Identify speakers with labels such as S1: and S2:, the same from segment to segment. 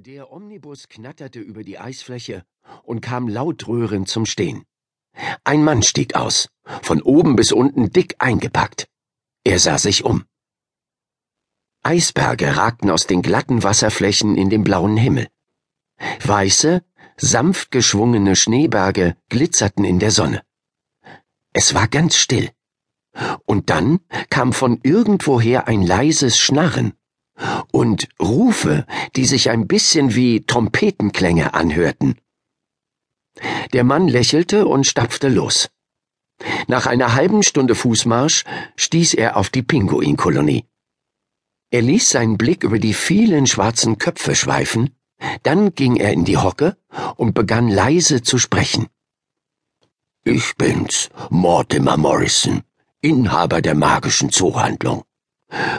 S1: Der Omnibus knatterte über die Eisfläche und kam laut rührend zum Stehen. Ein Mann stieg aus, von oben bis unten dick eingepackt. Er sah sich um. Eisberge ragten aus den glatten Wasserflächen in den blauen Himmel. Weiße, sanft geschwungene Schneeberge glitzerten in der Sonne. Es war ganz still. Und dann kam von irgendwoher ein leises Schnarren und Rufe, die sich ein bisschen wie Trompetenklänge anhörten. Der Mann lächelte und stapfte los. Nach einer halben Stunde Fußmarsch stieß er auf die Pinguinkolonie. Er ließ seinen Blick über die vielen schwarzen Köpfe schweifen, dann ging er in die Hocke und begann leise zu sprechen. Ich bin's, Mortimer Morrison, Inhaber der magischen Zoohandlung.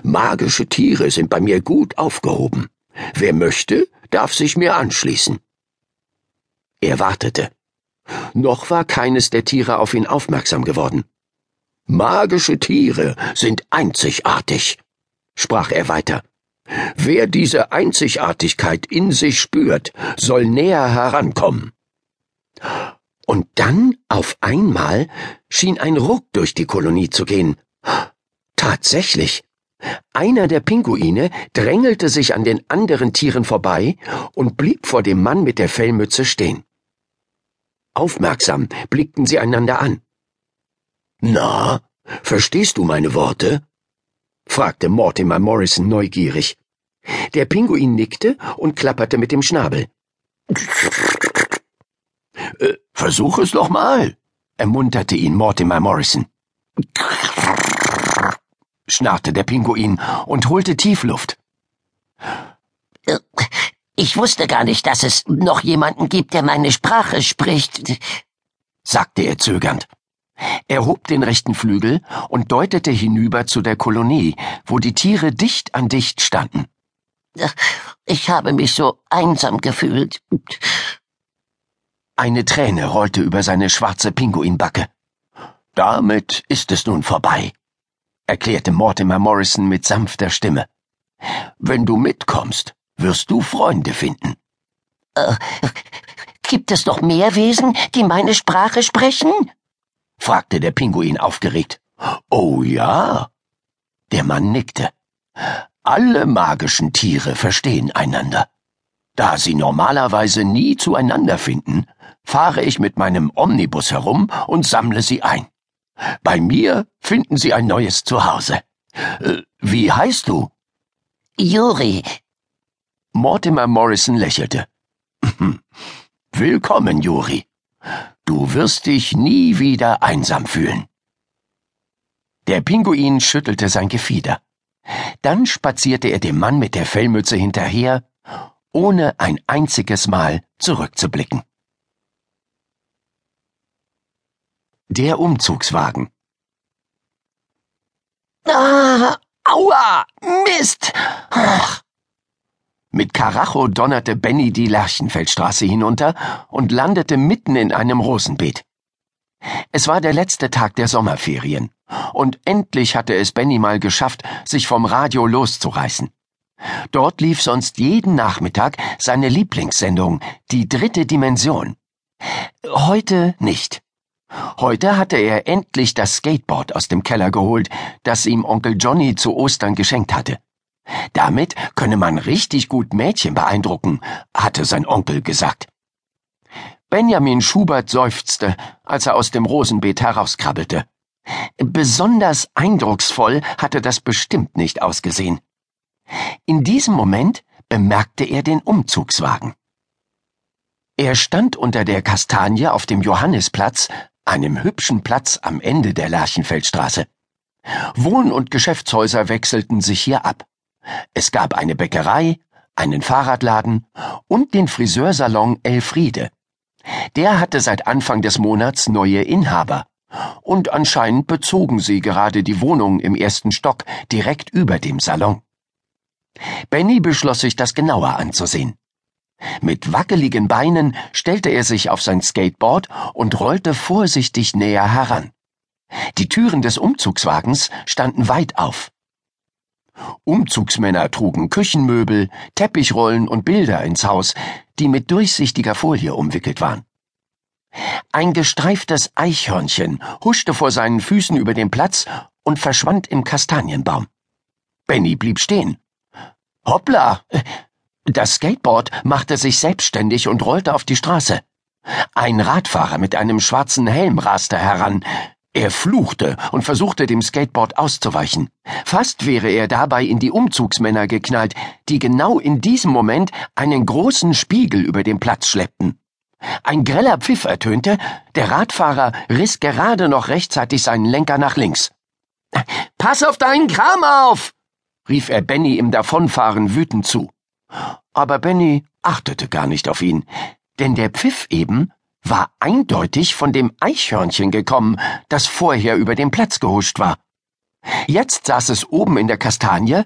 S1: Magische Tiere sind bei mir gut aufgehoben. Wer möchte, darf sich mir anschließen. Er wartete. Noch war keines der Tiere auf ihn aufmerksam geworden. Magische Tiere sind einzigartig, sprach er weiter. Wer diese Einzigartigkeit in sich spürt, soll näher herankommen. Und dann, auf einmal, schien ein Ruck durch die Kolonie zu gehen. Tatsächlich. Einer der Pinguine drängelte sich an den anderen Tieren vorbei und blieb vor dem Mann mit der Fellmütze stehen. Aufmerksam blickten sie einander an. Na, verstehst du meine Worte? fragte Mortimer Morrison neugierig. Der Pinguin nickte und klapperte mit dem Schnabel. Äh, versuch es doch mal, ermunterte ihn Mortimer Morrison schnarrte der Pinguin und holte Tiefluft.
S2: Ich wusste gar nicht, dass es noch jemanden gibt, der meine Sprache spricht, sagte er zögernd.
S1: Er hob den rechten Flügel und deutete hinüber zu der Kolonie, wo die Tiere dicht an dicht standen.
S2: Ich habe mich so einsam gefühlt.
S1: Eine Träne rollte über seine schwarze Pinguinbacke. Damit ist es nun vorbei, erklärte Mortimer Morrison mit sanfter Stimme. Wenn du mitkommst, wirst du Freunde finden.
S2: Äh, gibt es noch mehr Wesen, die meine Sprache sprechen?
S1: fragte der Pinguin aufgeregt. Oh ja. Der Mann nickte. Alle magischen Tiere verstehen einander. Da sie normalerweise nie zueinander finden, fahre ich mit meinem Omnibus herum und sammle sie ein. Bei mir finden Sie ein neues Zuhause. Äh, wie heißt du?
S2: Juri.
S1: Mortimer Morrison lächelte. Willkommen, Juri. Du wirst dich nie wieder einsam fühlen. Der Pinguin schüttelte sein Gefieder. Dann spazierte er dem Mann mit der Fellmütze hinterher, ohne ein einziges Mal zurückzublicken. Der Umzugswagen.
S2: Ah, aua, Mist! Ach.
S1: Mit Karacho donnerte Benny die Lerchenfeldstraße hinunter und landete mitten in einem Rosenbeet. Es war der letzte Tag der Sommerferien, und endlich hatte es Benny mal geschafft, sich vom Radio loszureißen. Dort lief sonst jeden Nachmittag seine Lieblingssendung, die dritte Dimension. Heute nicht. Heute hatte er endlich das Skateboard aus dem Keller geholt, das ihm Onkel Johnny zu Ostern geschenkt hatte. Damit könne man richtig gut Mädchen beeindrucken, hatte sein Onkel gesagt. Benjamin Schubert seufzte, als er aus dem Rosenbeet herauskrabbelte. Besonders eindrucksvoll hatte das bestimmt nicht ausgesehen. In diesem Moment bemerkte er den Umzugswagen. Er stand unter der Kastanie auf dem Johannisplatz einem hübschen Platz am Ende der Lerchenfeldstraße. Wohn- und Geschäftshäuser wechselten sich hier ab. Es gab eine Bäckerei, einen Fahrradladen und den Friseursalon Elfriede. Der hatte seit Anfang des Monats neue Inhaber. Und anscheinend bezogen sie gerade die Wohnung im ersten Stock direkt über dem Salon. Benny beschloss sich das genauer anzusehen. Mit wackeligen Beinen stellte er sich auf sein Skateboard und rollte vorsichtig näher heran. Die Türen des Umzugswagens standen weit auf. Umzugsmänner trugen Küchenmöbel, Teppichrollen und Bilder ins Haus, die mit durchsichtiger Folie umwickelt waren. Ein gestreiftes Eichhörnchen huschte vor seinen Füßen über den Platz und verschwand im Kastanienbaum. Benny blieb stehen. Hoppla! Das Skateboard machte sich selbstständig und rollte auf die Straße. Ein Radfahrer mit einem schwarzen Helm raste heran. Er fluchte und versuchte dem Skateboard auszuweichen. Fast wäre er dabei in die Umzugsmänner geknallt, die genau in diesem Moment einen großen Spiegel über den Platz schleppten. Ein greller Pfiff ertönte, der Radfahrer riss gerade noch rechtzeitig seinen Lenker nach links. Pass auf deinen Kram auf! rief er Benny im Davonfahren wütend zu. Aber Benny achtete gar nicht auf ihn, denn der Pfiff eben war eindeutig von dem Eichhörnchen gekommen, das vorher über den Platz gehuscht war. Jetzt saß es oben in der Kastanie,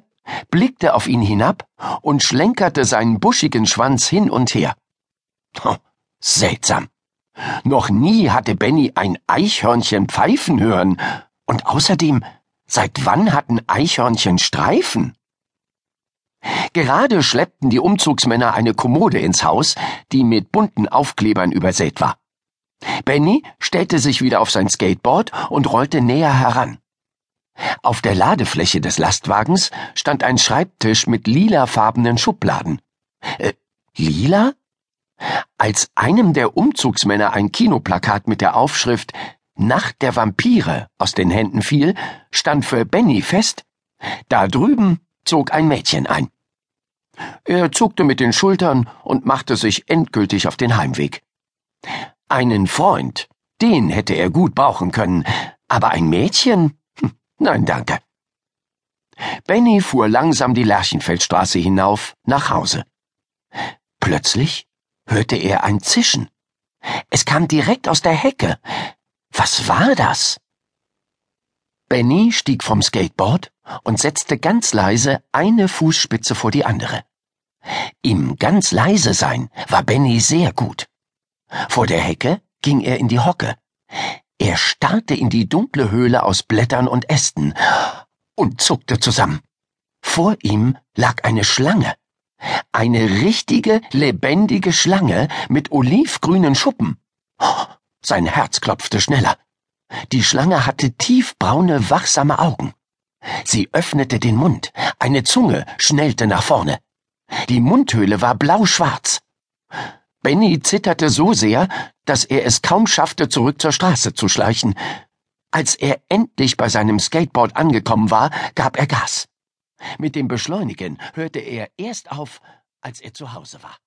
S1: blickte auf ihn hinab und schlenkerte seinen buschigen Schwanz hin und her. Oh, seltsam. Noch nie hatte Benny ein Eichhörnchen pfeifen hören, und außerdem, seit wann hatten Eichhörnchen Streifen? Gerade schleppten die Umzugsmänner eine Kommode ins Haus, die mit bunten Aufklebern übersät war. Benny stellte sich wieder auf sein Skateboard und rollte näher heran. Auf der Ladefläche des Lastwagens stand ein Schreibtisch mit lilafarbenen Schubladen. Äh, lila? Als einem der Umzugsmänner ein Kinoplakat mit der Aufschrift Nacht der Vampire aus den Händen fiel, stand für Benny fest, da drüben zog ein Mädchen ein. Er zuckte mit den Schultern und machte sich endgültig auf den Heimweg. Einen Freund, den hätte er gut brauchen können, aber ein Mädchen? Hm, nein, danke. Benny fuhr langsam die Lerchenfeldstraße hinauf nach Hause. Plötzlich hörte er ein Zischen. Es kam direkt aus der Hecke. Was war das? Benny stieg vom Skateboard und setzte ganz leise eine Fußspitze vor die andere. Im ganz leise sein war Benny sehr gut. Vor der Hecke ging er in die Hocke. Er starrte in die dunkle Höhle aus Blättern und Ästen und zuckte zusammen. Vor ihm lag eine Schlange. Eine richtige, lebendige Schlange mit olivgrünen Schuppen. Sein Herz klopfte schneller. Die Schlange hatte tiefbraune, wachsame Augen. Sie öffnete den Mund, eine Zunge schnellte nach vorne. Die Mundhöhle war blauschwarz. Benny zitterte so sehr, dass er es kaum schaffte, zurück zur Straße zu schleichen. Als er endlich bei seinem Skateboard angekommen war, gab er Gas. Mit dem Beschleunigen hörte er erst auf, als er zu Hause war.